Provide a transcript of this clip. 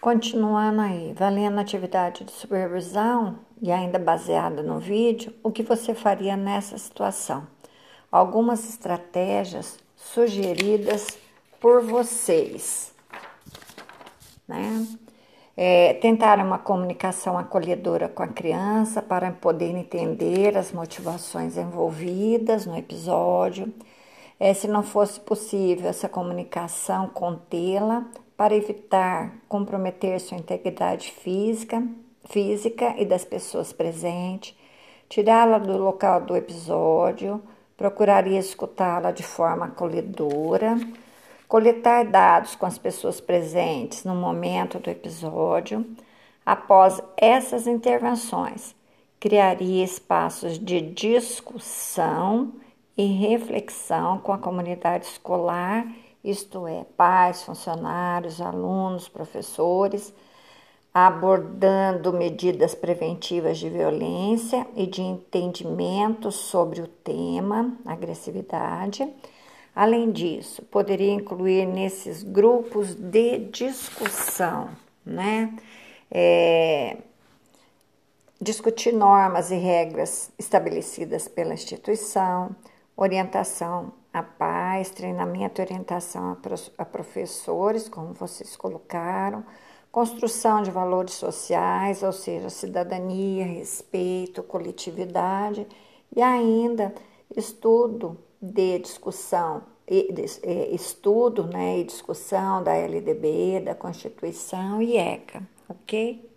Continuando aí, valendo a atividade de supervisão e ainda baseada no vídeo, o que você faria nessa situação? Algumas estratégias sugeridas por vocês, né? É, tentar uma comunicação acolhedora com a criança para poder entender as motivações envolvidas no episódio. É, se não fosse possível essa comunicação, contê-la para evitar comprometer sua integridade física, física e das pessoas presentes, tirá-la do local do episódio, procuraria escutá-la de forma acolhedora, coletar dados com as pessoas presentes no momento do episódio. Após essas intervenções, criaria espaços de discussão e reflexão com a comunidade escolar isto é, pais, funcionários, alunos, professores, abordando medidas preventivas de violência e de entendimento sobre o tema, agressividade. Além disso, poderia incluir nesses grupos de discussão, né? É, discutir normas e regras estabelecidas pela instituição, orientação a treinamento e orientação a professores, como vocês colocaram, construção de valores sociais, ou seja, cidadania, respeito, coletividade, e ainda estudo de discussão, estudo né, e discussão da LDB, da Constituição e ECA, ok?